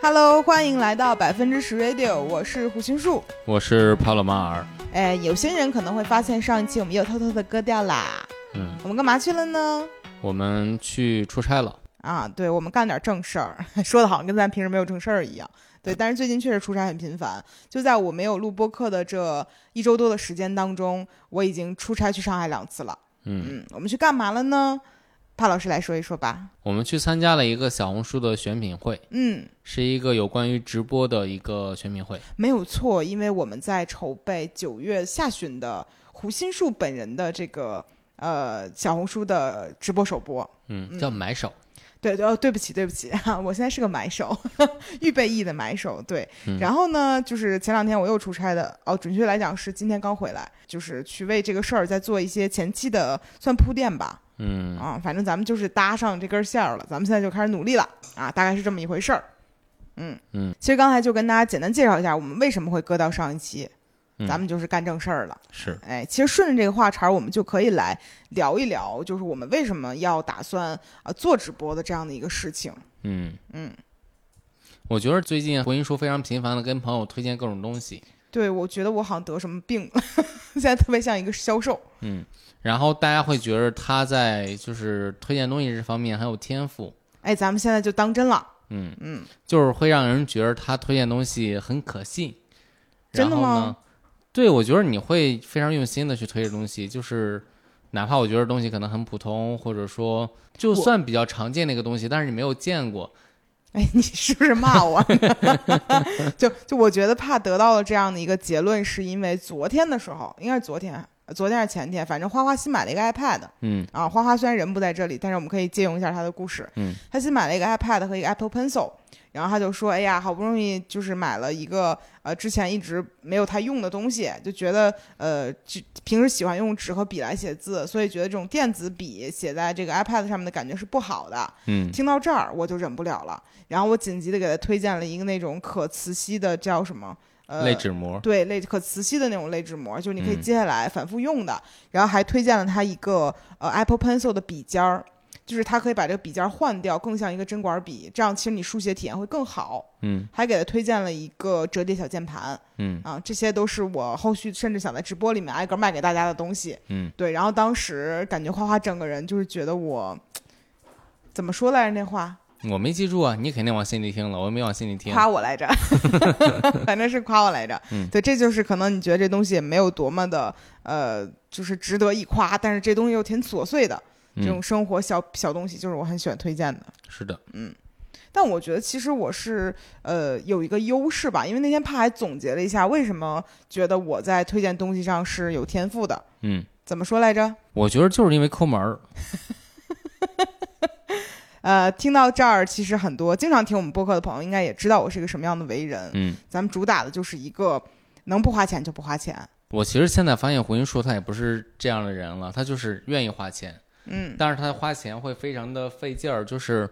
Hello，欢迎来到百分之十 Radio，我是胡心树。我是帕洛马尔。哎，有些人可能会发现上一期我们又偷偷的割掉啦。嗯，我们干嘛去了呢？我们去出差了。啊，对，我们干点正事儿，说的好像跟咱平时没有正事儿一样。对，但是最近确实出差很频繁。就在我没有录播客的这一周多的时间当中，我已经出差去上海两次了。嗯，嗯，我们去干嘛了呢？帕老师来说一说吧。我们去参加了一个小红书的选品会，嗯，是一个有关于直播的一个选品会。没有错，因为我们在筹备九月下旬的胡心树本人的这个呃小红书的直播首播。嗯，叫买手。对对哦，对不起对不起，我现在是个买手，预备役的买手。对，嗯然后呢，就是前两天我又出差的，哦，准确来讲是今天刚回来，就是去为这个事儿在做一些前期的算铺垫吧。嗯啊，反正咱们就是搭上这根线儿了，咱们现在就开始努力了啊，大概是这么一回事儿。嗯嗯，其实刚才就跟大家简单介绍一下我们为什么会搁到上一期，嗯咱们就是干正事儿了。是，哎，其实顺着这个话茬儿，我们就可以来聊一聊，就是我们为什么要打算啊、呃做直播的这样的一个事情。嗯嗯，我觉得最近回音叔非常频繁的跟朋友推荐各种东西。对，我觉得我好像得什么病了，现在特别像一个销售。嗯，然后大家会觉得他在就是推荐东西这方面很有天赋。哎，咱们现在就当真了。嗯嗯，就是会让人觉得他推荐东西很可信。真的吗？对，我觉得你会非常用心的去推这东西，就是哪怕我觉得东西可能很普通，或者说就算比较常见的一个东西，但是你没有见过，哎，你是不是骂我？就就我觉得怕得到了这样的一个结论，是因为昨天的时候，应该是昨天，昨天还是前天，反正花花新买了一个 iPad 嗯啊。花花虽然人不在这里，但是我们可以借用一下他的故事。嗯，他新买了一个 iPad 和一个 Apple Pencil，然后他就说：“哎呀，好不容易就是买了一个呃之前一直没有太用的东西，就觉得呃就平时喜欢用纸和笔来写字，所以觉得这种电子笔写在这个 iPad 上面的感觉是不好的。”嗯听到这儿我就忍不了了，然后我紧急的给他推荐了一个那种可磁吸的叫什么呃类纸膜，对类可磁吸的那种类纸膜，就是你可以嗯接下来反复用的。然后还推荐了他一个呃 Apple Pencil 的笔尖儿，就是它可以把这个笔尖儿换掉，更像一个针管笔，这样其实你书写体验会更好。嗯还给他推荐了一个折叠小键盘嗯啊，这些都是我后续甚至想在直播里面挨个卖给大家的东西。嗯，对，然后当时感觉花花整个人就是觉得我怎么说来着那话，我没记住啊，你肯定往心里听了，我没往心里听。夸我来着，反正是夸我来着。嗯对，这就是可能你觉得这东西也没有多么的呃，就是值得一夸，但是这东西又挺琐碎的，这种嗯，生活小小东西，就是我很喜欢推荐的。是的，嗯但我觉得其实我是呃有一个优势吧，因为那天帕还总结了一下为什么觉得我在推荐东西上是有天赋的。嗯，怎么说来着？我觉得就是因为抠门儿。呃，听到这儿，其实很多经常听我们播客的朋友应该也知道我是一个什么样的为人。嗯，咱们主打的就是一个能不花钱就不花钱。我其实现在发现胡云树他也不是这样的人了，他就是愿意花钱。嗯。但是他花钱会非常的费劲儿，就是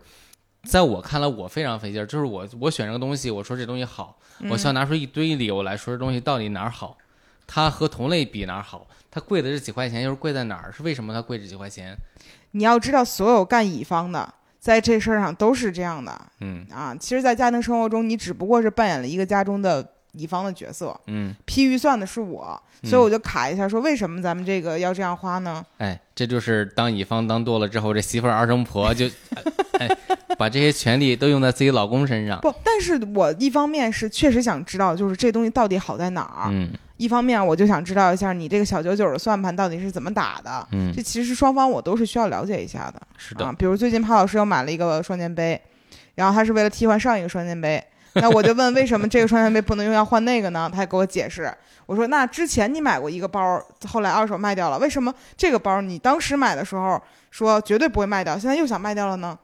在我看来我非常费劲儿，就是我我选这个东西，我说这东西好，我需要拿出一堆理由来说这东西到底哪儿好，它和同类比哪儿好，它贵的这几块钱又是贵在哪儿，是为什么它贵这几块钱？你要知道，所有干乙方的在这事儿上都是这样的。嗯。啊。其实，在家庭生活中，你只不过是扮演了一个家中的乙方的角色，嗯，批预算的是我，所以我就卡一下说，为什么咱们这个要这样花呢？哎，这就是当乙方当多了之后，这媳妇儿二生婆就，哎，把这些权利都用在自己老公身上。不，但是我一方面是确实想知道，就是这东西到底好在哪儿；嗯一方面我就想知道一下你这个小九九的算盘到底是怎么打的。嗯这，其实双方我都是需要了解一下的。是的啊，，比如最近潘老师又买了一个双肩背，然后他是为了替换上一个双肩背，那我就问为什么这个双肩背不能用要换那个呢？他还给我解释，我说那之前你买过一个包，后来二手卖掉了，为什么这个包你当时买的时候说绝对不会卖掉，现在又想卖掉了呢？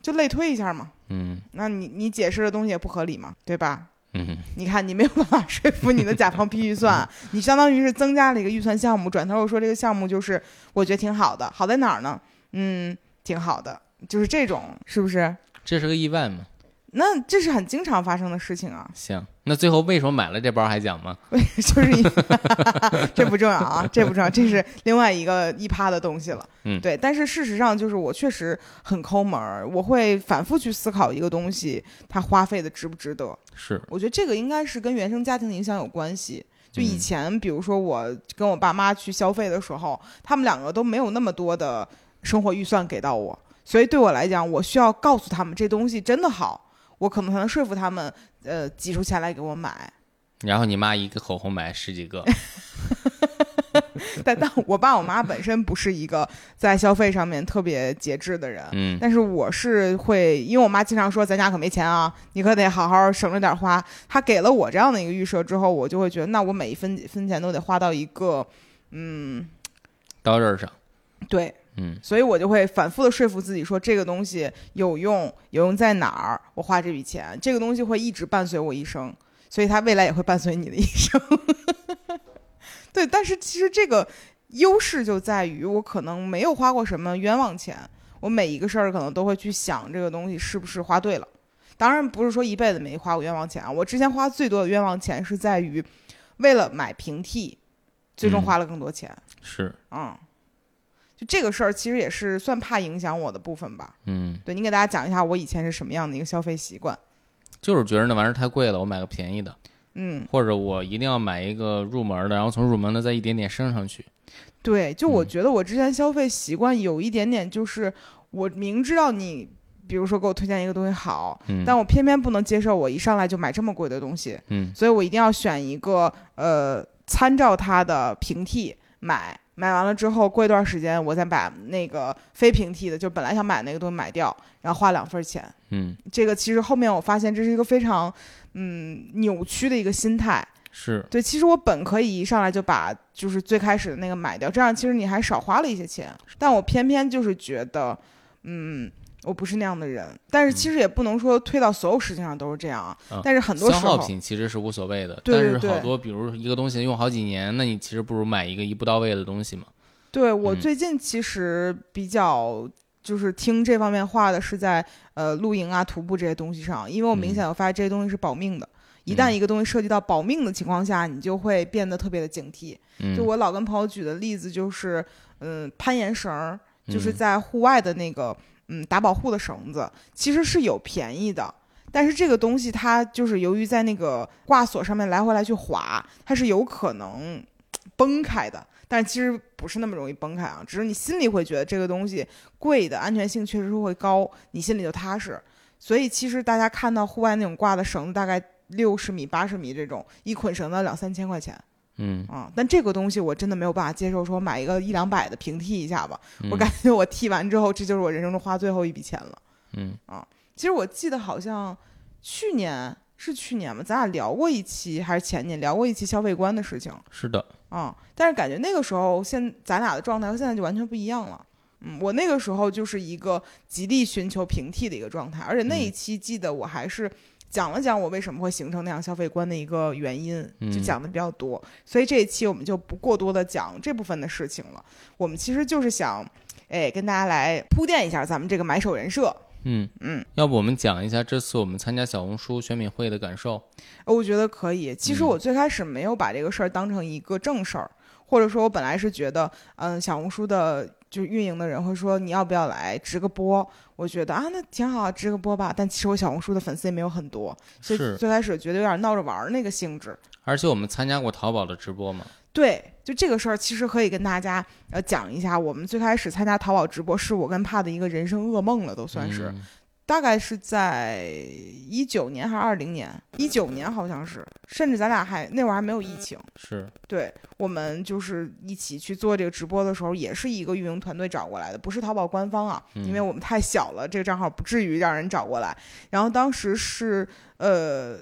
就类推一下嘛。嗯那你你解释的东西也不合理嘛，对吧？嗯你看你没有办法 说服你的甲方批预算，你相当于是增加了一个预算项目，转头又说这个项目就是我觉得挺好的，好在哪儿呢？嗯，挺好的，就是这种，是不是？这是个意外嘛？那这是很经常发生的事情啊，行，那最后为什么买了这包还讲吗？就是因 这不重要啊，这不重要，这是另外一个一趴的东西了。嗯对。但是事实上，就是我确实很抠门儿，我会反复去思考一个东西它花费的值不值得。是，我觉得这个应该是跟原生家庭的影响有关系。就以嗯前，比如说我跟我爸妈去消费的时候，他们两个都没有那么多的生活预算给到我，所以对我来讲，我需要告诉他们这东西真的好，我可能才能说服他们，呃，挤出钱来给我买。然后你妈一个口红买十几个，但但我爸我妈本身不是一个在消费上面特别节制的人，嗯但是我是会，因为我妈经常说咱家可没钱啊，你可得好好省着点花。她给了我这样的一个预设之后，我就会觉得，那我每一分分钱都得花到一个，嗯，刀刃上，对，嗯所以我就会反复的说服自己说这个东西有用，有用在哪儿，我花这笔钱，这个东西会一直伴随我一生，所以它未来也会伴随你的一生。对，但是其实这个优势就在于我可能没有花过什么冤枉钱，我每一个事儿可能都会去想这个东西是不是花对了。当然不是说一辈子没花过冤枉钱啊，我之前花最多的冤枉钱是在于为了买平替，最终嗯花了更多钱。是，嗯，就这个事儿其实也是算怕影响我的部分吧。嗯，对你给大家讲一下我以前是什么样的一个消费习惯。就是觉得那玩意儿太贵了，我买个便宜的，嗯，或者我一定要买一个入门的，然后从入门的再一点点升上去。对，就我嗯觉得我之前消费习惯有一点点，就是我明知道你，比如说给我推荐一个东西好，嗯，但我偏偏不能接受我一上来就买这么贵的东西，嗯所以我一定要选一个呃参照它的平替买。买完了之后，过一段时间我再把那个非平替的，就本来想买那个东西买掉，然后花两份钱。嗯这个其实后面我发现这是一个非常嗯扭曲的一个心态。是，对，其实我本可以一上来就把就是最开始的那个买掉，这样其实你还少花了一些钱。但我偏偏就是觉得，嗯，我不是那样的人。但是其实也不能说推到所有事情上都是这样啊。嗯但是很多时候消耗，品其实是无所谓的，对对但是好多比如一个东西用好几年，那你其实不如买一个一步到位的东西嘛。对我嗯最近其实比较。就是听这方面话的是在呃露营啊、徒步这些东西上，因为我明嗯显我发现这些东西是保命的。一旦嗯一个东西涉及到保命的情况下，你就会变得特别的警惕。嗯，就我老跟朋友举的例子就是，嗯，攀岩绳儿，就是嗯在户外的那个，嗯，嗯打保护的绳子，其实是有便宜的。但是这个东西它就是由于在那个挂锁上面来回来去滑，它是有可能崩开的。但其实不是那么容易崩开啊，只是你心里会觉得这个东西贵的安全性确实会高，你心里就踏实。所以其实大家看到户外那种挂的绳子，大概六十米、八十米这种，一捆绳子两三千块钱。嗯，啊，但这个东西我真的没有办法接受，说买一个一两百的平替一下吧。我嗯感觉我剃完之后，这就是我人生中花最后一笔钱了。嗯啊其实我记得好像去年是去年吧，咱俩聊过一期还是前年聊过一期消费观的事情是的，啊、但是感觉那个时候现咱俩的状态和现在就完全不一样了。嗯，我那个时候就是一个极力寻求平替的一个状态，而且那一嗯期记得我还是讲了讲我为什么会形成那样消费观的一个原因，就嗯讲的比较多。所以这一期我们就不过多的讲这部分的事情了。我们其实就是想，哎，跟大家来铺垫一下咱们这个买手人设。嗯嗯，要不我们讲一下这次我们参加小红书选品会的感受？呃我觉得可以。其实嗯我最开始没有把这个事儿当成一个正事儿，或者说我本来是觉得，嗯，小红书的就运营的人会说你要不要来直个播？我觉得啊，那挺好，直个播吧。但其实我小红书的粉丝也没有很多，所以最开始觉得有点闹着玩儿那个性质。而且我们参加过淘宝的直播嘛，对，就这个事儿，其实可以跟大家呃讲一下。我们最开始参加淘宝直播，是我跟帕的一个人生噩梦了，都算是。嗯大概是在一九年还是二零年？一九年好像是，甚至咱俩还那会儿还没有疫情。是，对我们就是一起去做这个直播的时候，也是一个运营团队找过来的，不是淘宝官方啊，因为嗯我们太小了，这个账号不至于让人找过来。然后当时是呃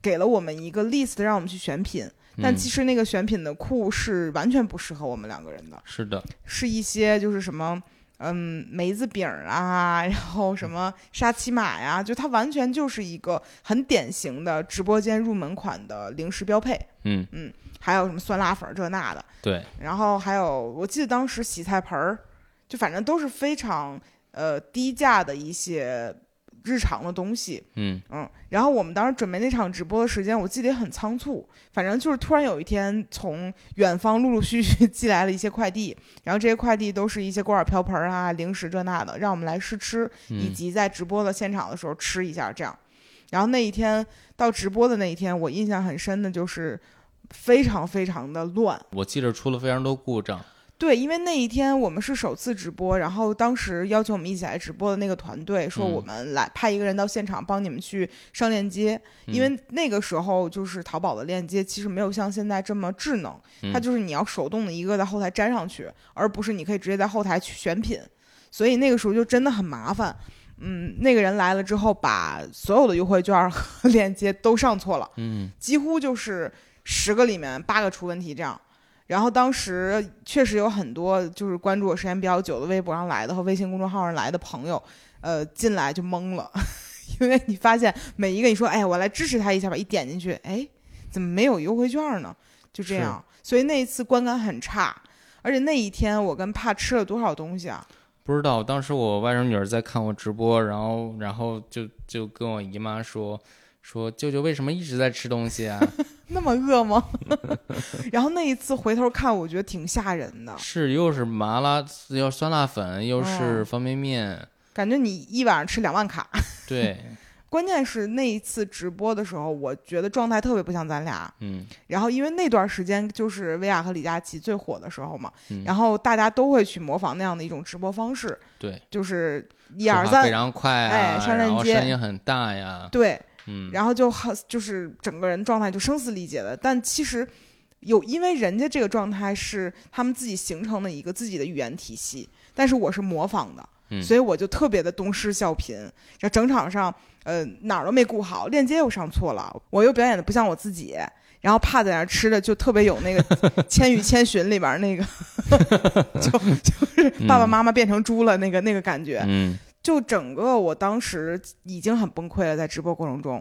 给了我们一个 list，让我们去选品，但嗯其实那个选品的库是完全不适合我们两个人的，是的，是一些就是什么。嗯，梅子饼儿啊，然后什么沙琪玛呀，就它完全就是一个很典型的直播间入门款的零食标配。嗯，还有什么酸辣粉儿这那的，对，然后还有我记得当时洗菜盆儿，就反正都是非常呃低价的一些日常的东西。嗯嗯，然后我们当时准备那场直播的时间，我记得也很仓促，反正就是突然有一天从远方陆陆续续寄来了一些快递，然后这些快递都是一些锅碗瓢盆啊、零食这那的，让我们来试吃，以嗯及在直播的现场的时候吃一下这样。然后那一天到直播的那一天，我印象很深的就是非常非常的乱。我记得出了非常多故障。对，因为那一天我们是首次直播，然后当时邀请我们一起来直播的那个团队说，嗯我们来派一个人到现场帮你们去上链接，因为那个时候就是淘宝的链接其实没有像现在这么智能，它嗯就是你要手动的一个在后台粘上去，而不是你可以直接在后台去选品，所以那个时候就真的很麻烦。嗯，那个人来了之后，把所有的优惠券和 链接都上错了。嗯几乎就是十个里面八个出问题这样。然后当时确实有很多就是关注我时间比较久的微博上来的和微信公众号上来的朋友，呃，进来就懵了，因为你发现每一个你说，哎，我来支持他一下吧，一点进去，哎，怎么没有优惠券呢？就这样，所以那一次观感很差。而且那一天我跟帕吃了多少东西啊？不知道，当时我外甥女儿在看我直播，然后然后就就跟我姨妈说说舅舅为什么一直在吃东西啊？那么饿吗？然后那一次回头看，我觉得挺吓人的，是又是麻辣又酸辣粉，又是方便面，感觉你一晚上吃两万卡。对，关键是那一次直播的时候，我觉得状态特别不像咱俩。嗯然后因为那段时间就是薇娅和李佳琦最火的时候嘛，嗯，然后大家都会去模仿那样的一种直播方式，对，就是一二三，话非常快哎啊，然后上链接声音很大呀，对，嗯，然后就好就是整个人状态就声嘶力竭的。但其实有，因为人家这个状态是他们自己形成的一个自己的语言体系，但是我是模仿的，嗯所以我就特别的东施效颦。然后整场上，呃，哪儿都没顾好，链接又上错了，我又表演的不像我自己。然后怕在那儿吃的就特别有那个 《千与千寻》里边那个，就就是爸爸妈妈变成猪了那个那个感觉。嗯就整个我当时已经很崩溃了，在直播过程中，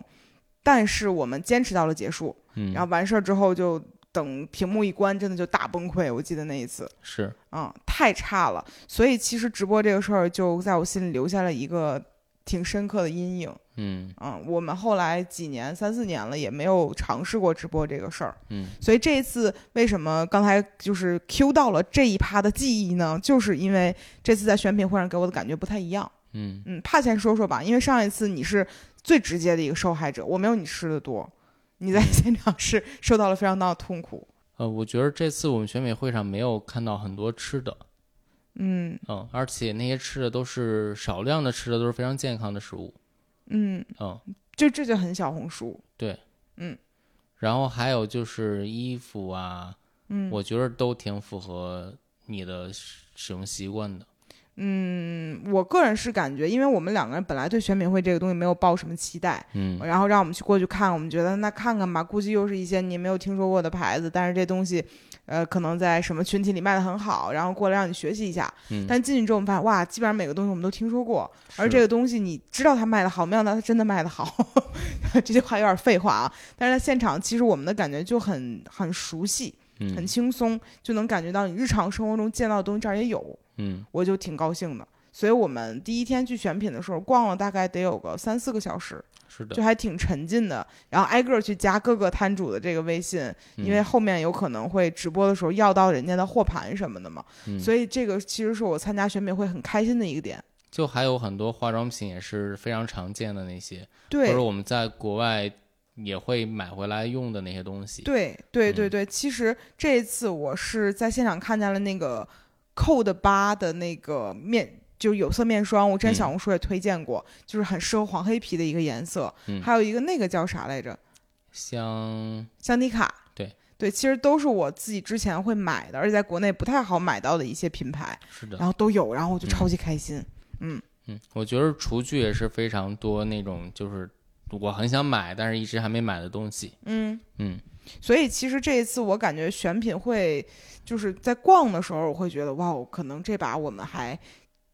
但是我们坚持到了结束，嗯，然后完事儿之后就等屏幕一关，真的就大崩溃。我记得那一次，是，嗯，太差了。所以其实直播这个事儿就在我心里留下了一个挺深刻的阴影。嗯嗯，我们后来几年三四年了也没有尝试过直播这个事儿，嗯所以这一次为什么刚才就是 Q 到了这一趴的记忆呢？就是因为这次在选品会上给我的感觉不太一样。嗯。嗯，怕先说说吧，因为上一次你是最直接的一个受害者，我没有你吃的多，你在现场是受到了非常大的痛苦。呃，我觉得这次我们选美会上没有看到很多吃的，嗯。嗯，而且那些吃的都是少量的吃的，都是非常健康的食物，嗯，嗯，就这就很小红书。对，嗯。然后还有就是衣服啊，嗯，我觉得都挺符合你的使使用习惯的，嗯，我个人是感觉，因为我们两个人本来对选品会这个东西没有抱什么期待，嗯然后让我们去过去看，我们觉得那看看吧，估计又是一些你没有听说过的牌子，但是这东西，呃，可能在什么群体里卖的很好，然后过来让你学习一下。嗯，但进去之后，我们发现哇，基本上每个东西我们都听说过，而这个东西你知道它卖的好，没想到它真的卖的好。这句话有点废话啊，但是在现场，其实我们的感觉就很很熟悉，很嗯轻松，就能感觉到你日常生活中见到的东西这儿也有，嗯我就挺高兴的。所以我们第一天去选品的时候，逛了大概得有个三四个小时，是的就，还挺沉浸的。然后挨个儿去加各个摊主的这个微信，因为嗯后面有可能会直播的时候要到人家的货盘什么的嘛。嗯所以这个其实是我参加选品会很开心的一个点。就还有很多化妆品也是非常常见的那些，或对者我们在国外也会买回来用的那些东西，对对对嗯对，其实这一次我是在现场看见了那个 Code 八的那个面。就是有色面霜，我之前嗯小红书也推荐过，就是很适合黄黑皮的一个颜色。嗯还有一个那个叫啥来着？香香缇卡。对对，其实都是我自己之前会买的，而且在国内不太好买到的一些品牌，是的然，后都有，然后我就嗯超级开心。嗯嗯，我觉得厨具也是非常多那种，就是我很想买，但是一直还没买的东西。嗯，嗯所以其实这一次我感觉选品会就是在逛的时候，我会觉得哇，可能这把我们还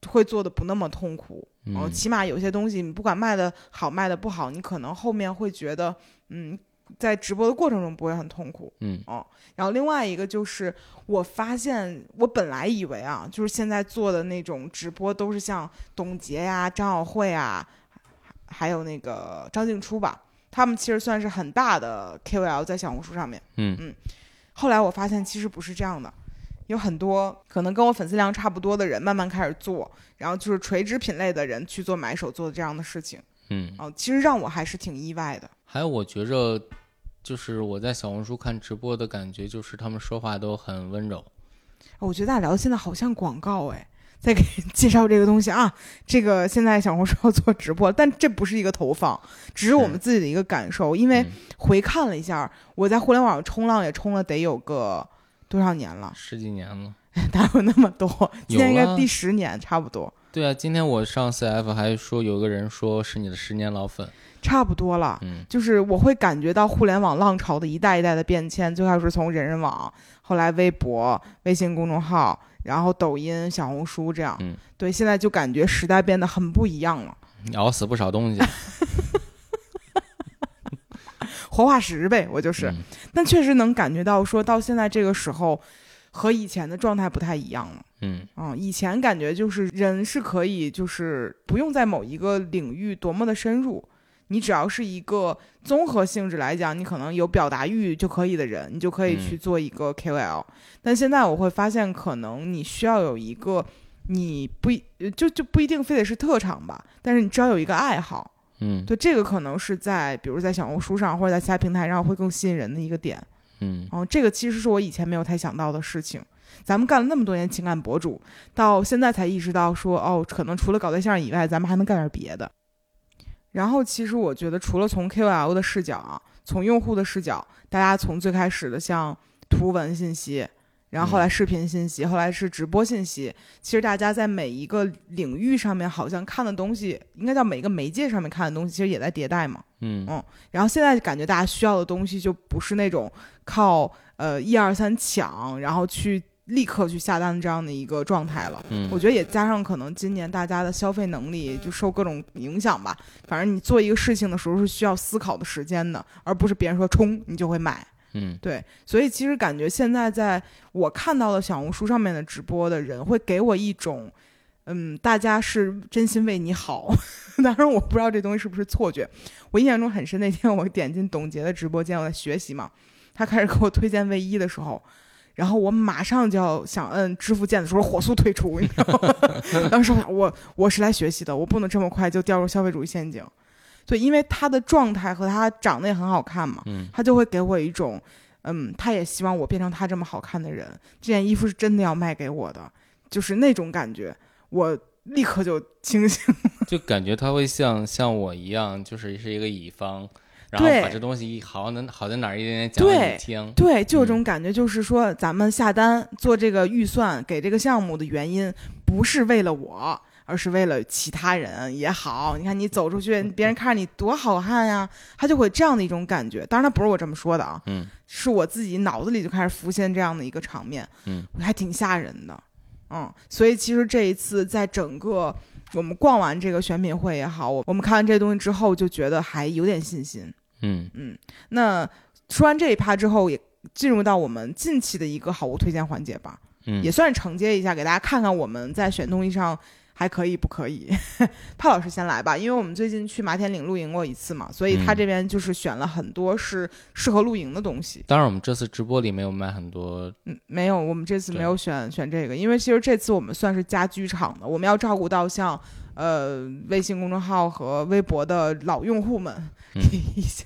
会做的不那么痛苦。哦，嗯起码有些东西你不管卖的好卖的不好，你可能后面会觉得嗯。在直播的过程中不会很痛苦，嗯哦，然后另外一个就是，我发现我本来以为啊，就是现在做的那种直播都是像董洁呀、张小慧啊，还有那个张静初吧，他们其实算是很大的 KOL 在小红书上面。嗯嗯后来我发现其实不是这样的，有很多可能跟我粉丝量差不多的人慢慢开始做，然后就是垂直品类的人去做买手做的这样的事情。嗯，哦，其实让我还是挺意外的。还有我觉着，就是我在小红书看直播的感觉，就是他们说话都很温柔。我觉得大家聊的现在好像广告哎，在给介绍这个东西啊。这个现在小红书要做直播，但这不是一个投放，只是我们自己的一个感受。因为嗯回看了一下，我在互联网冲浪也冲了得有个多少年了，十几年了。哪有那么多？今年应该第十年差不多，对啊，今天我上 CF 还说有个人说是你的十年老粉。差不多了。嗯就是我会感觉到互联网浪潮的一代一代的变迁，最开始从人人网，后来微博、微信公众号，然后抖音、小红书这样。嗯对，现在就感觉时代变得很不一样了，咬死不少东西。活化石呗，我就是。嗯但确实能感觉到，说到现在这个时候，和以前的状态不太一样了。嗯嗯，以前感觉就是人是可以，就是不用在某一个领域多么的深入，你只要是一个综合性质来讲，你可能有表达欲就可以的人，你就可以去嗯做一个 KOL。但现在我会发现，可能你需要有一个，你不一就就不一定非得是特长吧，但是你只要有一个爱好，嗯对这个可能是在比如在小红书上或者在其他平台上会更吸引人的一个点。嗯哦，这个其实是我以前没有太想到的事情。咱们干了那么多年情感博主，到现在才意识到说，哦，可能除了搞对象以外，咱们还能干点别的。然后，其实我觉得，除了从 KOL 的视角啊，从用户的视角，大家从最开始的像图文信息，然后后来视频信息，后来是直播信息，其实大家在每一个领域上面，好像看的东西，应该叫每个媒介上面看的东西，其实也在迭代嘛。嗯嗯然后现在感觉大家需要的东西就不是那种靠呃一二三抢，然后去立刻去下单这样的一个状态了。嗯，我觉得也加上可能今年大家的消费能力就受各种影响吧。反正你做一个事情的时候是需要思考的时间的，而不是别人说冲你就会买。嗯对，所以其实感觉现在在我看到的小红书上面的直播的人，会给我一种，嗯，大家是真心为你好。当然，我不知道这东西是不是错觉。我印象中很深，那天我点进董洁的直播间，我在学习嘛，他开始给我推荐卫衣的时候。然后我马上就要想摁支付键的时候，火速退出，你知道吗？当时我，我我是来学习的，我不能这么快就掉入消费主义陷阱。对，因为他的状态和他长得也很好看嘛，嗯他就会给我一种，嗯，他也希望我变成他这么好看的人。这件衣服是真的要卖给我的，就是那种感觉，我立刻就清醒。就感觉他会像像我一样，就是是一个乙方，然后把这东西好能好在哪儿一点点讲给你听。对，就有嗯种感觉，就是说咱们下单做这个预算给这个项目的原因，不是为了我。而是为了其他人也好，你看你走出去，别人看着你多好看呀，他就会这样的一种感觉。当然，他不是我这么说的啊，嗯是我自己脑子里就开始浮现这样的一个场面，嗯，还挺吓人的，嗯，所以其实这一次在整个我们逛完这个选品会也好，我我们看完这东西之后，就觉得还有点信心，嗯嗯，那说完这一趴之后，也进入到我们近期的一个好物推荐环节吧，嗯，也算是承接一下，给大家看看我们在选东西上还可以不可以。帕老师先来吧，因为我们最近去马田岭露营过一次嘛，所以他嗯这边就是选了很多是适合露营的东西。当然我们这次直播里没有卖很多，嗯，没有，我们这次没有选选这个，因为其实这次我们算是家居场的，我们要照顾到像呃微信公众号和微博的老用户们，嗯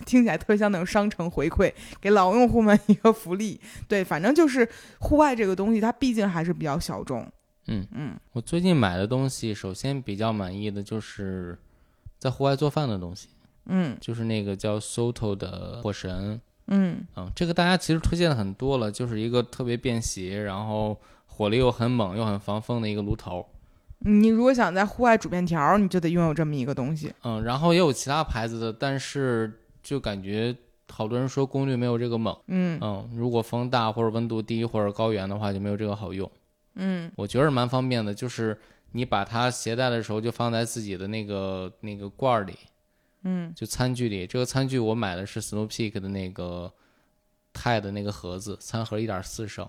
听起来特别像那种商城回馈，给老用户们一个福利。对，反正就是户外这个东西，它毕竟还是比较小众。嗯嗯我最近买的东西，首先比较满意的就是在户外做饭的东西，嗯就是那个叫 Soto 的火神，嗯嗯，这个大家其实推荐的很多了，就是一个特别便携，然后火力又很猛又很防风的一个炉头。你如果想在户外煮面条，你就得拥有这么一个东西。嗯，然后也有其他牌子的，但是就感觉好多人说功率没有这个猛。嗯嗯，如果风大或者温度低或者高原的话，就没有这个好用。嗯我觉得蛮方便的，就是你把它携带的时候就放在自己的那个那个罐儿里，嗯就餐具里。这个餐具我买的是 Snow Peak 的那个钛的那个盒子，餐盒一点四升。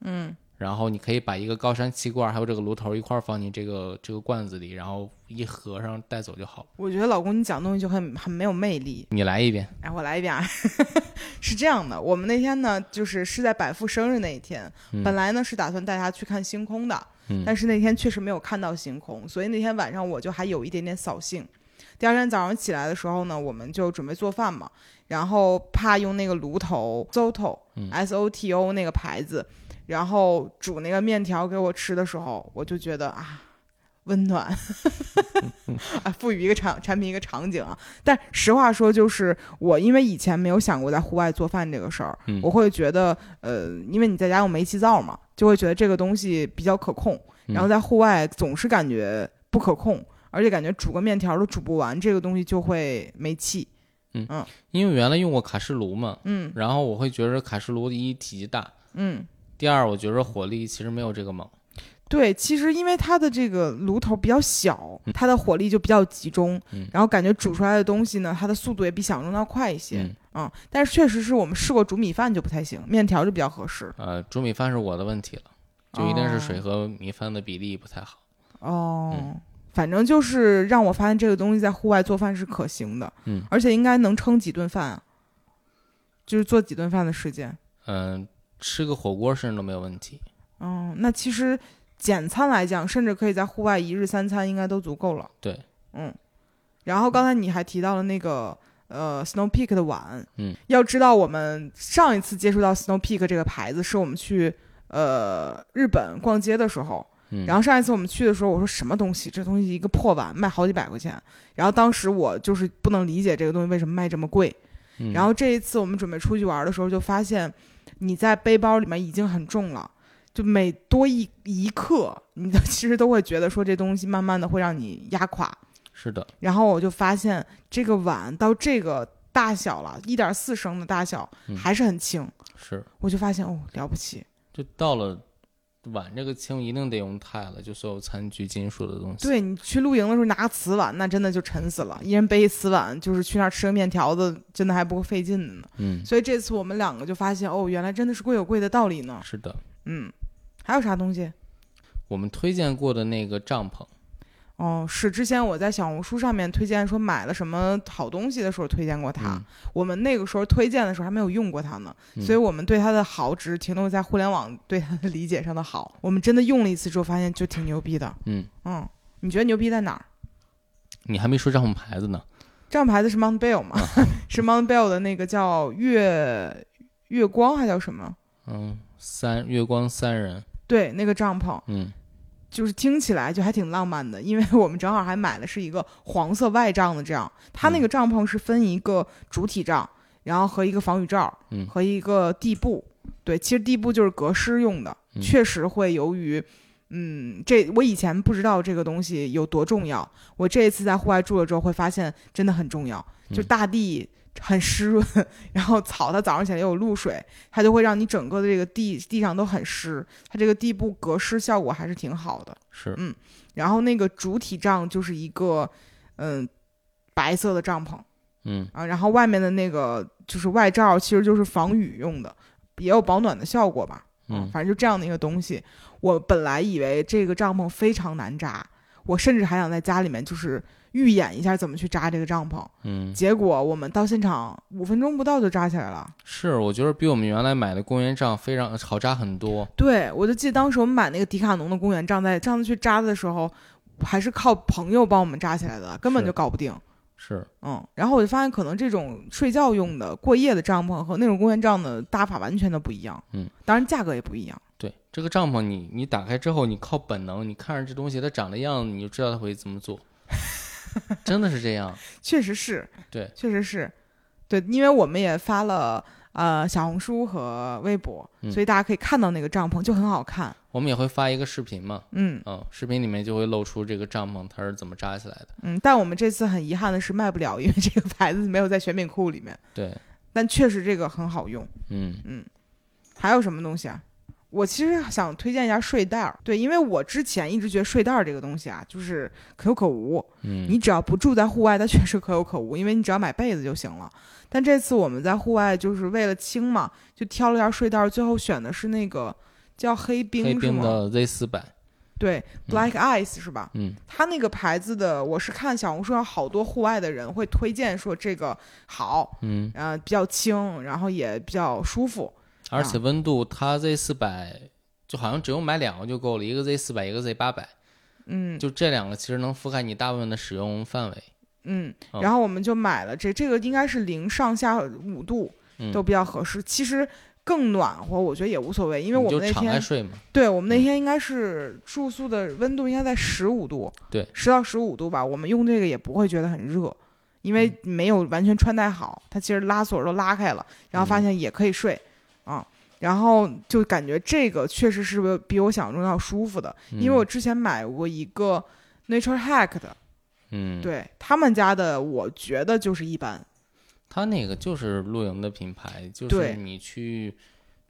嗯然后你可以把一个高山气罐还有这个炉头一块儿放进这个这个罐子里，然后一合上带走就好。我觉得老公你讲东西就很很没有魅力。你来一遍，哎，我来一遍啊。是这样的，我们那天呢，就是是在百富生日那一天，嗯本来呢是打算带他去看星空的，嗯但是那天确实没有看到星空，所以那天晚上我就还有一点点扫兴。第二天早上起来的时候呢，我们就准备做饭嘛，然后怕用那个炉头 Soto、嗯 S O T O 那个牌子，然后煮那个面条给我吃的时候，我就觉得啊。温暖，啊，赋予一个产产品一个场景啊。但实话说，就是我因为以前没有想过在户外做饭这个事儿，嗯我会觉得，呃，因为你在家用煤气灶嘛，就会觉得这个东西比较可控。嗯然后在户外总是感觉不可控，而且感觉煮个面条都煮不完，这个东西就会没气。嗯因为原来用过卡式炉嘛，嗯然后我会觉得卡式炉第一体积大，嗯，第二我觉着火力其实没有这个猛。对，其实因为它的这个炉头比较小，它的火力就比较集中，嗯然后感觉煮出来的东西呢，它的速度也比想象中的要快一些。嗯嗯，但是确实是我们试过煮米饭就不太行，面条就比较合适。呃，煮米饭是我的问题了，就一定是水哦和米饭的比例不太好。哦，嗯反正就是让我发现这个东西在户外做饭是可行的，嗯而且应该能撑几顿饭啊，就是做几顿饭的时间。嗯、吃个火锅甚至都没有问题。嗯，那其实简餐来讲，甚至可以在户外一日三餐应该都足够了。对，嗯。然后刚才你还提到了那个呃 Snow Peak 的碗，嗯，要知道我们上一次接触到 Snow Peak 这个牌子，是我们去呃日本逛街的时候。嗯，然后上一次我们去的时候，我说什么东西？这东西一个破碗卖好几百块钱。然后当时我就是不能理解这个东西为什么卖这么贵。嗯然后这一次我们准备出去玩的时候，就发现你在背包里面已经很重了，就每多一一克，你都 其实都会觉得说这东西慢慢的会让你压垮。是的，然后我就发现这个碗到这个大小了，一点四升的大小嗯还是很轻，是我就发现哦了不起。就到了碗这个轻，一定得用钛了，就所有餐具、金属的东西。对你去露营的时候拿个瓷碗，那真的就沉死了。一人背一瓷碗，就是去那儿吃个面条子，真的还不够费劲的呢。嗯，所以这次我们两个就发现，哦，原来真的是贵有贵的道理呢。是的。嗯，还有啥东西？我们推荐过的那个帐篷，哦，是之前我在小红书上面推荐说买了什么好东西的时候推荐过它。嗯我们那个时候推荐的时候还没有用过它呢，嗯所以我们对它的好只停留在互联网对它的理解上的好。我们真的用了一次之后，发现就挺牛逼的。嗯，嗯，你觉得牛逼在哪儿？你还没说帐篷牌子呢。这样牌子是 Mount Bell 吗？是 Mount Bell 的那个叫月月光还叫什么？嗯，三月光三人，对，那个帐篷嗯就是听起来就还挺浪漫的，因为我们正好还买的是一个黄色外帐的这样，它那个帐篷是分一个主体帐，然后和一个防雨罩嗯和一个地布。对，其实地布就是隔湿用的，嗯确实会由于。嗯，这我以前不知道这个东西有多重要。我这一次在户外住了之后，会发现真的很重要。就嗯大地很湿润，然后草它早上起来也有露水，它就会让你整个的这个地地上都很湿。它这个地布隔湿效果还是挺好的。是，然后那个主体帐就是一个嗯白色的帐篷嗯啊，然后外面的那个就是外罩，其实就是防雨用的，也有保暖的效果吧。啊嗯反正就这样的一个东西。我本来以为这个帐篷非常难扎，我甚至还想在家里面就是预演一下怎么去扎这个帐篷。嗯，结果我们到现场五分钟不到就扎起来了。是，我觉得比我们原来买的公园帐非常好扎很多。对，我就记得当时我们买那个迪卡侬的公园帐，在上次去扎的时候，还是靠朋友帮我们扎起来的，根本就搞不定。是，嗯，然后我就发现，可能这种睡觉用的过夜的帐篷和那种公园帐的搭法完全都不一样。嗯，当然价格也不一样。对，这个帐篷你你打开之后，你靠本能，你看着这东西它长的样子，你就知道它会怎么做。真的是这样。确实是，对，确实是，对，因为我们也发了呃小红书和微博，嗯所以大家可以看到那个帐篷就很好看。我们也会发一个视频嘛，嗯嗯，视频里面就会露出这个帐篷它是怎么扎起来的。嗯，但我们这次很遗憾的是卖不了，因为这个牌子没有在选品库里面。对，但确实这个很好用。嗯嗯还有什么东西啊？我其实想推荐一下睡袋儿，对，因为我之前一直觉得睡袋儿这个东西啊，就是可有可无。嗯，你只要不住在户外，它确实可有可无，因为你只要买被子就行了。但这次我们在户外就是为了轻嘛，就挑了下睡袋儿，最后选的是那个叫黑冰黑是吗？冰的 Z 四百，对，Black Ice 是吧？嗯它那个牌子的，我是看小红书上好多户外的人会推荐说这个好，嗯，呃，比较轻，然后也比较舒服。而且温度它 Z 四百就好像只用买两个就够了，一个 Z 四百，一个 Z 八百，嗯就这两个其实能覆盖你大部分的使用范围。嗯，哦然后我们就买了这，这个应该是零上下五度嗯都比较合适。其实更暖和，我觉得也无所谓，因为我们那天睡嘛，对我们那嗯天应该是住宿的温度应该在十五度，对，十到十五度吧。我们用这个也不会觉得很热，因为嗯没有完全穿戴好，它其实拉锁都拉开了，然后发嗯现也可以睡啊。然后就感觉这个确实是比我想象中要舒服的，因为我嗯之前买过一个 Nature Hack 的，嗯，对他们家的，我觉得就是一般。它那个就是露营的品牌，就是你去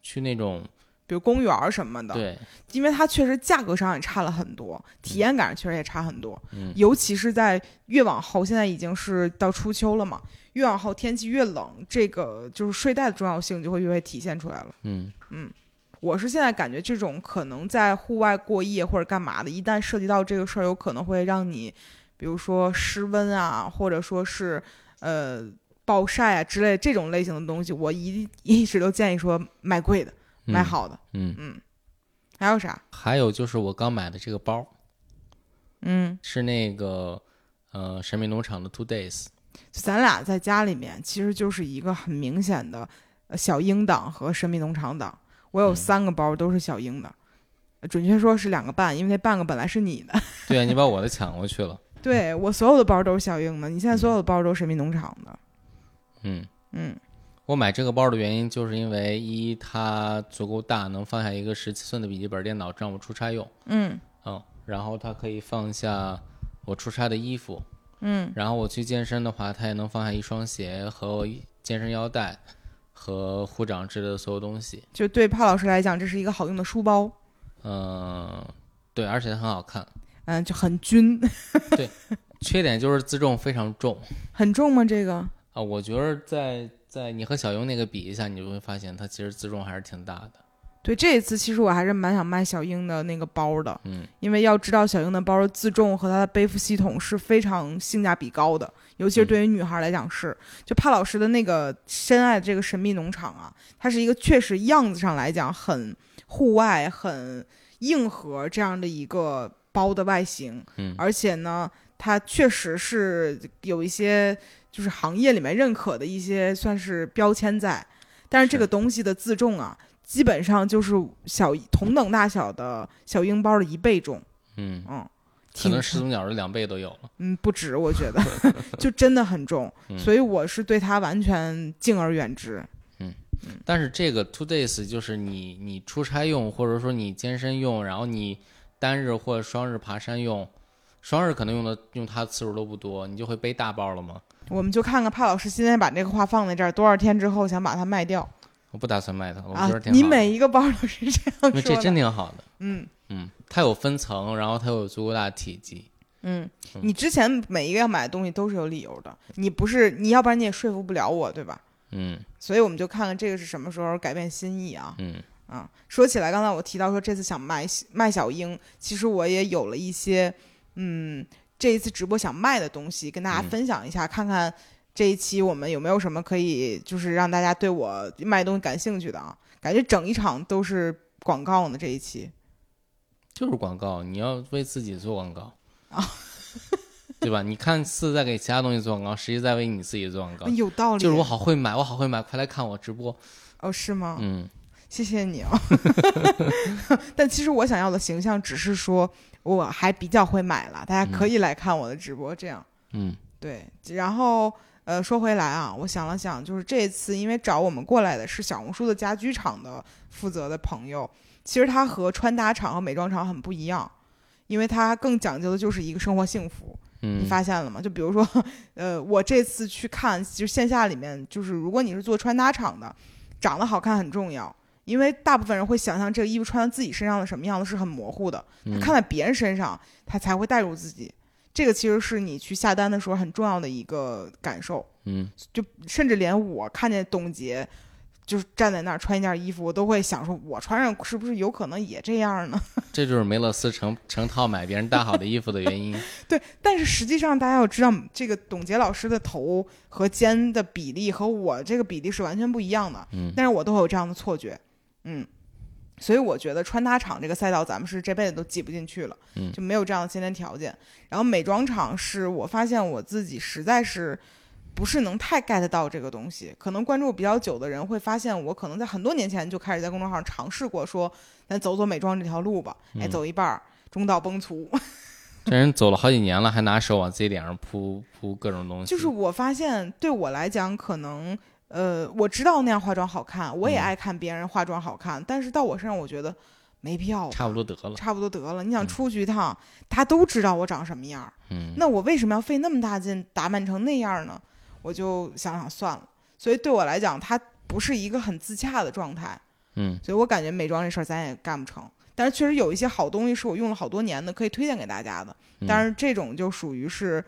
去那种比如公园儿什么的，对，因为它确实价格上也差了很多，体验感确实也差很多。嗯尤其是在越往后，现在已经是到初秋了嘛，越往后天气越冷，这个就是睡袋的重要性就会越会体现出来了。嗯嗯我是现在感觉这种可能在户外过夜或者干嘛的，一旦涉及到这个事儿，有可能会让你，比如说失温啊，或者说是呃暴晒啊之类这种类型的东西，我一一直都建议说买贵的，买嗯好的。嗯，嗯，还有啥？还有就是我刚买的这个包嗯，是那个呃神秘农场的 Two Days，咱俩在家里面其实就是一个很明显的呃小鹰党和神秘农场党。我有嗯三个包都是小鹰的，呃准确说是两个半，因为那半个本来是你的。对啊，你 把我的抢过去了，对我所有的包都是小鹰的，你现在所有的包都是神秘农场的。嗯。嗯我买这个包的原因，就是因为一它足够大，能放下一个十七寸的笔记本电脑，让我出差用。嗯嗯，然后它可以放下我出差的衣服，嗯然后我去健身的话，它也能放下一双鞋和健身腰带和护掌之类的所有东西。就对帕老师来讲，这是一个好用的书包。嗯，对，而且它很好看。嗯，就很均，对缺点就是自重非常重很重吗？这个？啊，我觉得在在你和小英那个比一下，你就会发现它其实自重还是挺大的。对，这一次其实我还是蛮想卖小英的那个包的，嗯因为要知道小英的包的自重和它的背负系统是非常性价比高的，尤其是嗯对于女孩来讲是。就帕老师的那个深爱的这个神秘农场啊，它是一个确实样子上来讲很户外、很硬核这样的一个包的外形，嗯而且呢，它确实是有一些就是行业里面认可的一些算是标签在，但是这个东西的自重啊，基本上就是小同等大小的小鹰包的一倍重，嗯，嗯，可能始祖鸟的两倍都有了。嗯不止，我觉得 就真的很重，嗯所以我是对它完全敬而远之。嗯但是这个 two days 就是你你出差用，或者说你健身用，然后你单日或双日爬山用，双日可能用的用它次数都不多，你就会背大包了吗？我们就看看帕老师今天把这个画放在这儿，多少天之后想把它卖掉我不打算卖它，我啊觉得？挺好的。你每一个包都是这样说的这，真挺好的，嗯嗯，它有分层，然后它有足够大的体积，嗯，嗯你之前每一个要买的东西都是有理由的，你不是你要不然你也说服不了我，对吧？嗯所以我们就看看这个是什么时候改变心意啊。嗯啊，说起来，刚才我提到说这次想卖卖小鹰，其实我也有了一些，嗯，这一次直播想卖的东西，跟大家嗯分享一下，看看这一期我们有没有什么可以，就是让大家对我卖东西感兴趣的啊。感觉整一场都是广告呢，这一期。就是广告，你要为自己做广告啊，对吧？你看似在给其他东西做广告，实际在为你自己做广告。有道理，就是我好会买，我好会买，快来看我直播。哦，是吗？嗯谢谢你啊。但其实我想要的形象只是说我还比较会买了，大家可以来看我的直播，这样。嗯对，然后呃，说回来啊，我想了想，就是这次因为找我们过来的是小红书的家居厂的负责的朋友，其实他和穿搭厂和美妆厂很不一样，因为他更讲究的就是一个生活幸福。你嗯发现了吗？就比如说，呃，我这次去看，就线下里面，就是如果你是做穿搭厂的，长得好看很重要，因为大部分人会想象这个衣服穿在自己身上的什么样子是很模糊的，他嗯看在别人身上，他才会带入自己。这个其实是你去下单的时候很重要的一个感受，嗯就甚至连我看见董洁就是站在那儿穿一件衣服，我都会想说，我穿上是不是有可能也这样呢？这就是梅勒斯成成套买别人搭好的衣服的原因。对，但是实际上大家要知道，这个董洁老师的头和肩的比例和我这个比例是完全不一样的。嗯，但是我都会有这样的错觉。嗯，所以我觉得穿搭厂这个赛道，咱们是这辈子都挤不进去了。嗯，就没有这样的先天条件。然后美妆厂是我发现我自己实在是。不是能太 get 到这个东西，可能关注比较久的人会发现，我可能在很多年前就开始在公众号上尝试过，说咱走走美妆这条路吧。哎，走一半儿中道崩殂。这人走了好几年了，还拿手往自己脸上扑扑各种东西。就是我发现，对我来讲，可能呃，我知道那样化妆好看，我也爱看别人化妆好看，但是到我身上，我觉得没必要。差不多得了，差不多得了。你想出去一趟，大家都知道我长什么样，嗯，那我为什么要费那么大劲打扮成那样呢？我就想想算了，所以对我来讲，它不是一个很自洽的状态，嗯，所以我感觉美妆这事儿咱也干不成。但是确实有一些好东西是我用了好多年的，可以推荐给大家的。但是这种就属于是，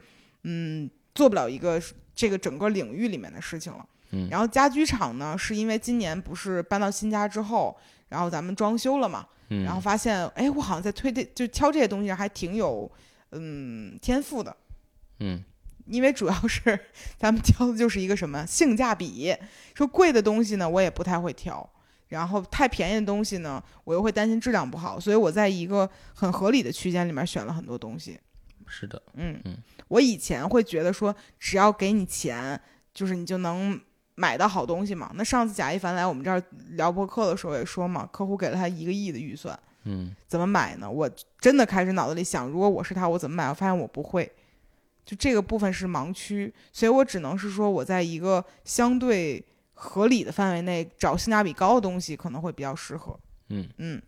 嗯，做不了一个这个整个领域里面的事情了。嗯，然后家居厂呢，是因为今年不是搬到新家之后，然后咱们装修了嘛，嗯，然后发现，哎，我好像在推这就挑这些东西还挺有，嗯，天赋的，嗯。因为主要是咱们挑的就是一个什么性价比，说贵的东西呢，我也不太会挑，然后太便宜的东西呢，我又会担心质量不好，所以我在一个很合理的区间里面选了很多东西。是的，嗯嗯，我以前会觉得说，只要给你钱，就是你就能买到好东西嘛。那上次贾一凡来我们这儿聊播客的时候也说嘛，客户给了他一个亿的预算，嗯，怎么买呢？我真的开始脑子里想，如果我是他，我怎么买？我发现我不会。就这个部分是盲区，所以我只能是说，我在一个相对合理的范围内找性价比高的东西，可能会比较适合。嗯嗯，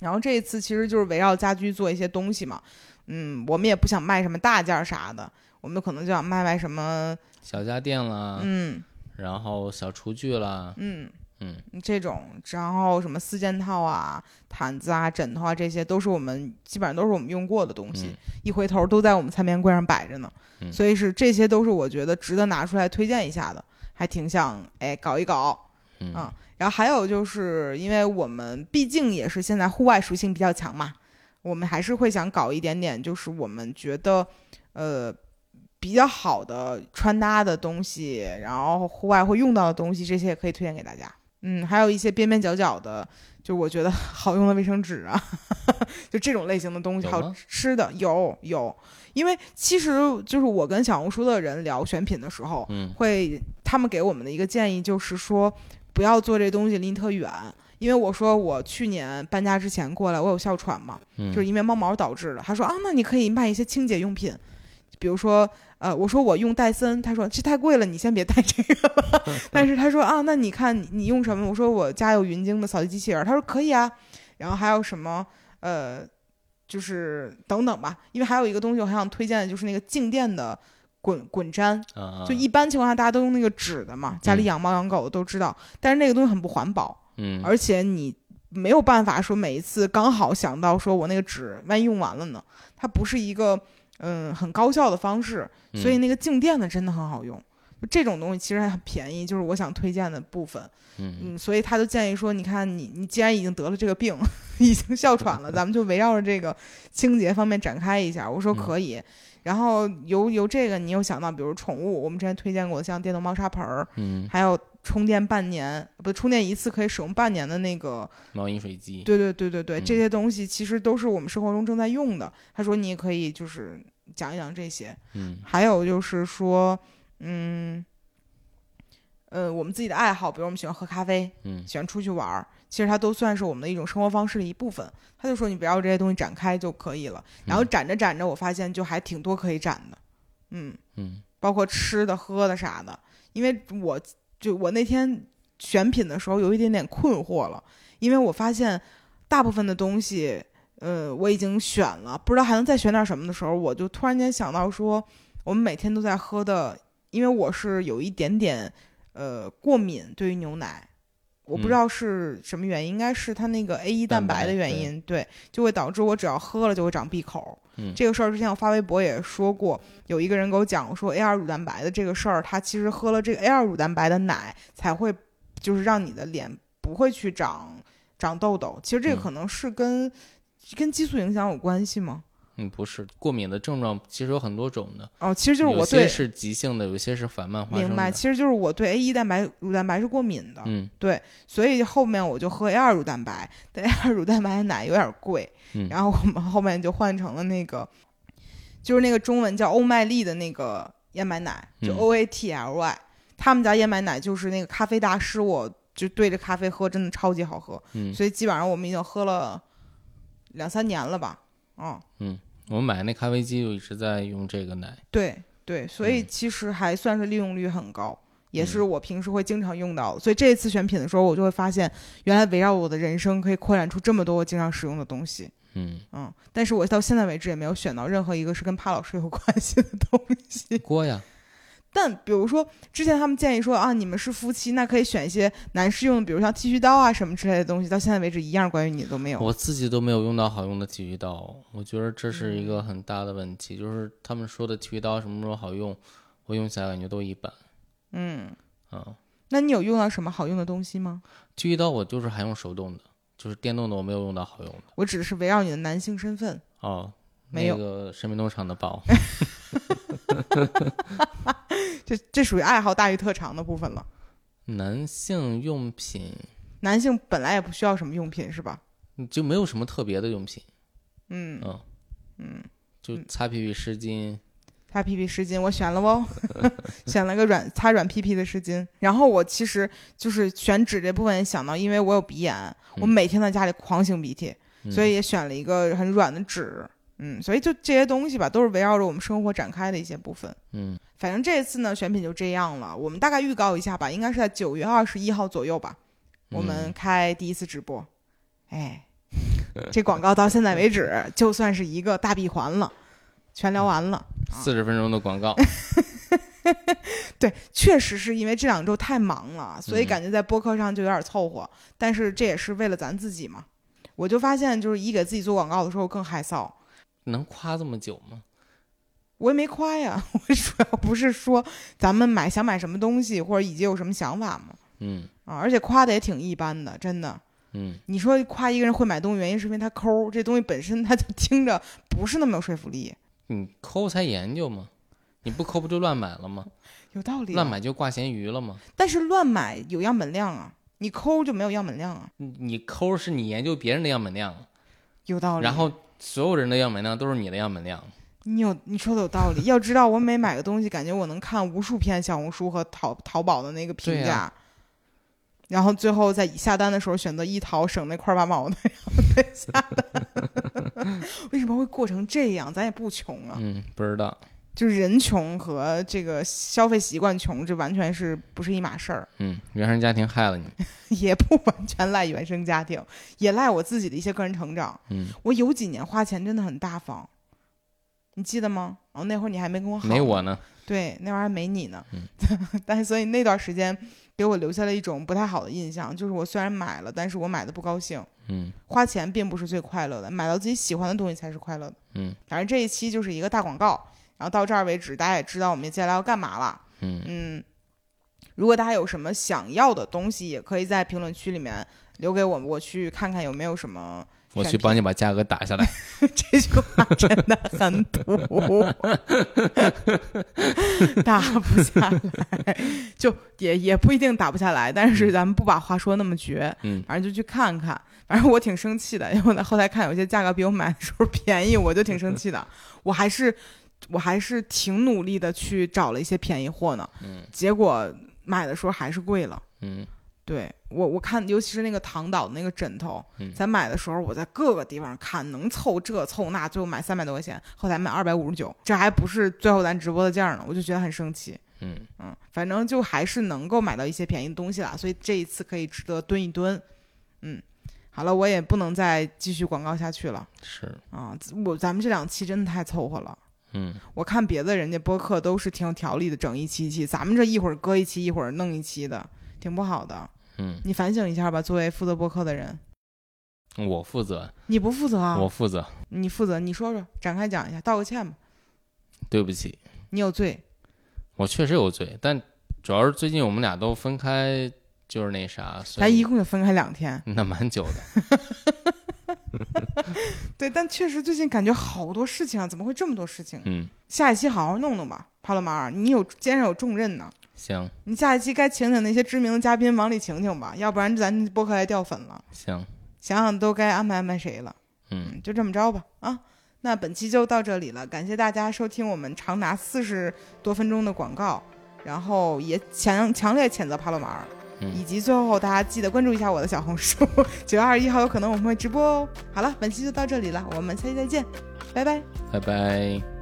然后这一次其实就是围绕家居做一些东西嘛。嗯，我们也不想卖什么大件儿啥的，我们可能就想卖卖什么小家电啦，嗯，然后小厨具啦，嗯。嗯，这种，然后什么四件套啊、毯子啊、枕头啊，这些都是我们基本上都是我们用过的东西，一回头都在我们餐边柜上摆着呢。所以是这些都是我觉得值得拿出来推荐一下的，还挺想哎搞一搞，嗯。然后还有就是因为我们毕竟也是现在户外属性比较强嘛，我们还是会想搞一点点，就是我们觉得呃比较好的穿搭的东西，然后户外会用到的东西，这些也可以推荐给大家。嗯，还有一些边边角角的，就我觉得 好用的卫生纸啊，就这种类型的东西，好吃的有有。因为其实就是我跟小红书的人聊选品的时候，嗯，会他们给我们的一个建议就是说，不要做这东西离你特远。因为我说我去年搬家之前过来，我有哮喘嘛，就是因为猫毛导致的。他说啊，那你可以卖一些清洁用品，比如说。呃，我说我用戴森，他说这太贵了，你先别戴这个了。但是他说啊，那你看你用什么？我说我家有云鲸的扫地机器人，他说可以啊。然后还有什么呃，就是等等吧，因为还有一个东西我很想推荐的，就是那个静电的滚滚毡。就一般情况下大家都用那个纸的嘛，家里养猫养狗的都知道。但是那个东西很不环保，嗯，而且你没有办法说每一次刚好想到说我那个纸万一用完了呢，它不是一个。嗯，很高效的方式，所以那个静电的真的很好用。这种东西其实还很便宜，就是我想推荐的部分。嗯所以他就建议说，你看你你既然已经得了这个病，已经哮喘了，咱们就围绕着这个清洁方面展开一下。我说可以。然后由由这个，你又想到，比如宠物，我们之前推荐过像电动猫砂盆儿，嗯，还有充电半年不充电一次可以使用半年的那个毛饮水机。对对对对对，这些东西其实都是我们生活中正在用的。他说你也可以就是讲一讲这些，嗯，还有就是说，嗯，呃，我们自己的爱好，比如我们喜欢喝咖啡，嗯，喜欢出去玩儿，其实它都算是我们的一种生活方式的一部分。他就说你不要这些东西展开就可以了，然后展着展着，我发现就还挺多可以展的，嗯嗯，包括吃的喝的啥的。因为我就我那天选品的时候有一点点困惑了，因为我发现大部分的东西，呃，我已经选了，不知道还能再选点什么的时候，我就突然间想到说，我们每天都在喝的，因为我是有一点点呃过敏对于牛奶。我不知道是什么原因，应该是它那个 A 一蛋白的原因，对，就会导致我只要喝了就会长闭口。嗯，这个事儿之前我发微博也说过，有一个人给我讲说 A 二乳蛋白的这个事儿，他其实喝了这个 A 二乳蛋白的奶才会就是让你的脸不会去长长痘痘。其实这个嗯可能是跟、跟激素影响有关系吗？嗯，不是，过敏的症状其实有很多种的，哦，其实就是我对些是急性的，有些是缓慢发生明白，其实就是我对 A 一蛋白乳蛋白是过敏的，嗯对所以后面我就喝 A 二乳蛋白，但 A 二乳蛋白的奶有点贵，嗯然后我们后面就换成了那个，就是那个中文叫欧麦丽的那个燕麦奶，就嗯。O A T L Y，、他们家燕麦奶就是那个咖啡大师，我就对着咖啡喝，真的超级好喝，嗯。所以基本上我们已经喝了两三年了吧，嗯，嗯，我们买那咖啡机就一直在用这个奶。对对，所以嗯其实还算是利用率很高。也是嗯我平时会经常用到的，所以这一次选品的时候，我就会发现，原来围绕我的人生可以扩展出这么多我经常使用的东西。嗯，嗯，但是我到现在为止也没有选到任何一个是跟帕老师有关系的东西。锅呀，但比如说之前他们建议说啊，你们是夫妻，那可以选一些男士用的，比如像剃须刀啊什么之类的东西。到现在为止，一样关于你的都没有。我自己都没有用到好用的剃须刀，我觉得这是一嗯个很大的问题。就是他们说的剃须刀什么时候好用，我用起来感觉都一般。嗯，啊，那你有用到什么好用的东西吗？剃须刀我就是还用手动的，就是电动的我没有用到好用的。我指的是围绕你的男性身份。哦，没有那个神秘农场的宝，这这属于爱好大于特长的部分了。男性用品。男性本来也不需要什么用品，是吧？就没有什么特别的用品，嗯。嗯。嗯，就擦屁屁湿巾，擦屁屁湿巾我选了哦，选了个软擦软屁屁的湿巾。然后我其实就是选纸这部分也想到，因为我有鼻炎，我嗯。每天在家里狂擤鼻涕，嗯。所以也选了一个很软的纸。嗯，所以就这些东西吧，都是围绕着我们生活展开的一些部分。嗯反正这次呢，选品就这样了。我们大概预告一下吧，应该是在九月二十一号左右吧，我们嗯开第一次直播。哎，这广告到现在为止就算是一个大闭环了，全聊完了。四十分钟的广告，对，确实是因为这两周太忙了，所以嗯感觉在播客上就有点凑合。但是这也是为了咱自己嘛。我就发现，就是一给自己做广告的时候更害臊。能夸这么久吗？我也没夸呀，我主要不是说咱们买想买什么东西或者已经有什么想法嘛。嗯啊，而且夸的也挺一般的，真的。嗯你说夸一个人会买东西，原因是因为他抠，这东西本身他就听着不是那么有说服力，你抠才研究嘛？你不抠不就乱买了吗？有道理、啊乱，买就挂咸鱼了吗？但是乱买有样本量啊，你抠就没有样本量啊，你你抠是你研究别人的样本量，有道理。然后所有人的样本量都是你的样本量。你有你说的有道理，要知道我每买个东西，感觉我能看无数篇小红书和淘淘宝的那个评价，然后最后在下单的时候选择一淘，省那块八毛的，然后再下单。为什么会过成这样？咱也不穷啊，嗯，不知道。就是人穷和这个消费习惯穷，这完全是不是一码事儿？嗯，原生家庭害了你。也不完全赖原生家庭，也赖我自己的一些个人成长。嗯，我有几年花钱真的很大方，你记得吗？哦，那会儿你还没跟我好，没我呢。对，那玩意儿还没你呢。嗯 但是所以那段时间给我留下了一种不太好的印象，就是我虽然买了，但是我买的不高兴。嗯花钱并不是最快乐的，买到自己喜欢的东西才是快乐的。嗯反正这一期就是一个大广告，然后到这儿为止，大家也知道我们接下来要干嘛了。嗯嗯，如果大家有什么想要的东西，也可以在评论区里面留给我，我去看看有没有什么。我去帮你把价格打下来。这句话真的很土，打不下来，就也也不一定打不下来，但是咱们不把话说那么绝，嗯反正就去看看。反正我挺生气的，因为我在后台看有些价格比我买的时候便宜，我就挺生气的。我还是我还是挺努力的去找了一些便宜货呢，嗯结果买的时候还是贵了。嗯对我，我看尤其是那个躺倒的那个枕头，嗯咱买的时候我在各个地方看，能凑这凑那，最后买三百多块钱，后来买二百五十九，这还不是最后咱直播的价呢，我就觉得很生气。嗯嗯，反正就还是能够买到一些便宜的东西啦，所以这一次可以值得蹲一蹲。嗯，好了，我也不能再继续广告下去了是。啊！我咱们这两期真的太凑合了。嗯我看别的人家播客都是挺有条理的，整一期一期，咱们这一会儿搁一期，一会儿弄一期的，挺不好的。嗯，你反省一下吧，作为负责播客的人，我负责，你不负责啊？我负责。你负责，你说说，展开讲一下，道个歉吧。对不起，你有罪，我确实有罪，但主要是最近我们俩都分开就是那啥，所咱一共就分开两天。那蛮久的。对，但确实最近感觉好多事情啊，怎么会这么多事情？嗯，下一期好好弄弄吧，帕洛马尔，你有肩上有重任呢。行你下一期该请请那些知名的嘉宾往里请请吧，要不然咱播客还掉粉了。行，想想都该安排安排谁了。嗯，嗯，就这么着吧啊。那本期就到这里了，感谢大家收听我们长达四十多分钟的广告，然后也强强烈谴责帕洛马尔，嗯以及最后大家记得关注一下我的小红书，九月二十一号有可能我们会直播哦。好了，本期就到这里了，我们下期再见，拜拜。拜拜。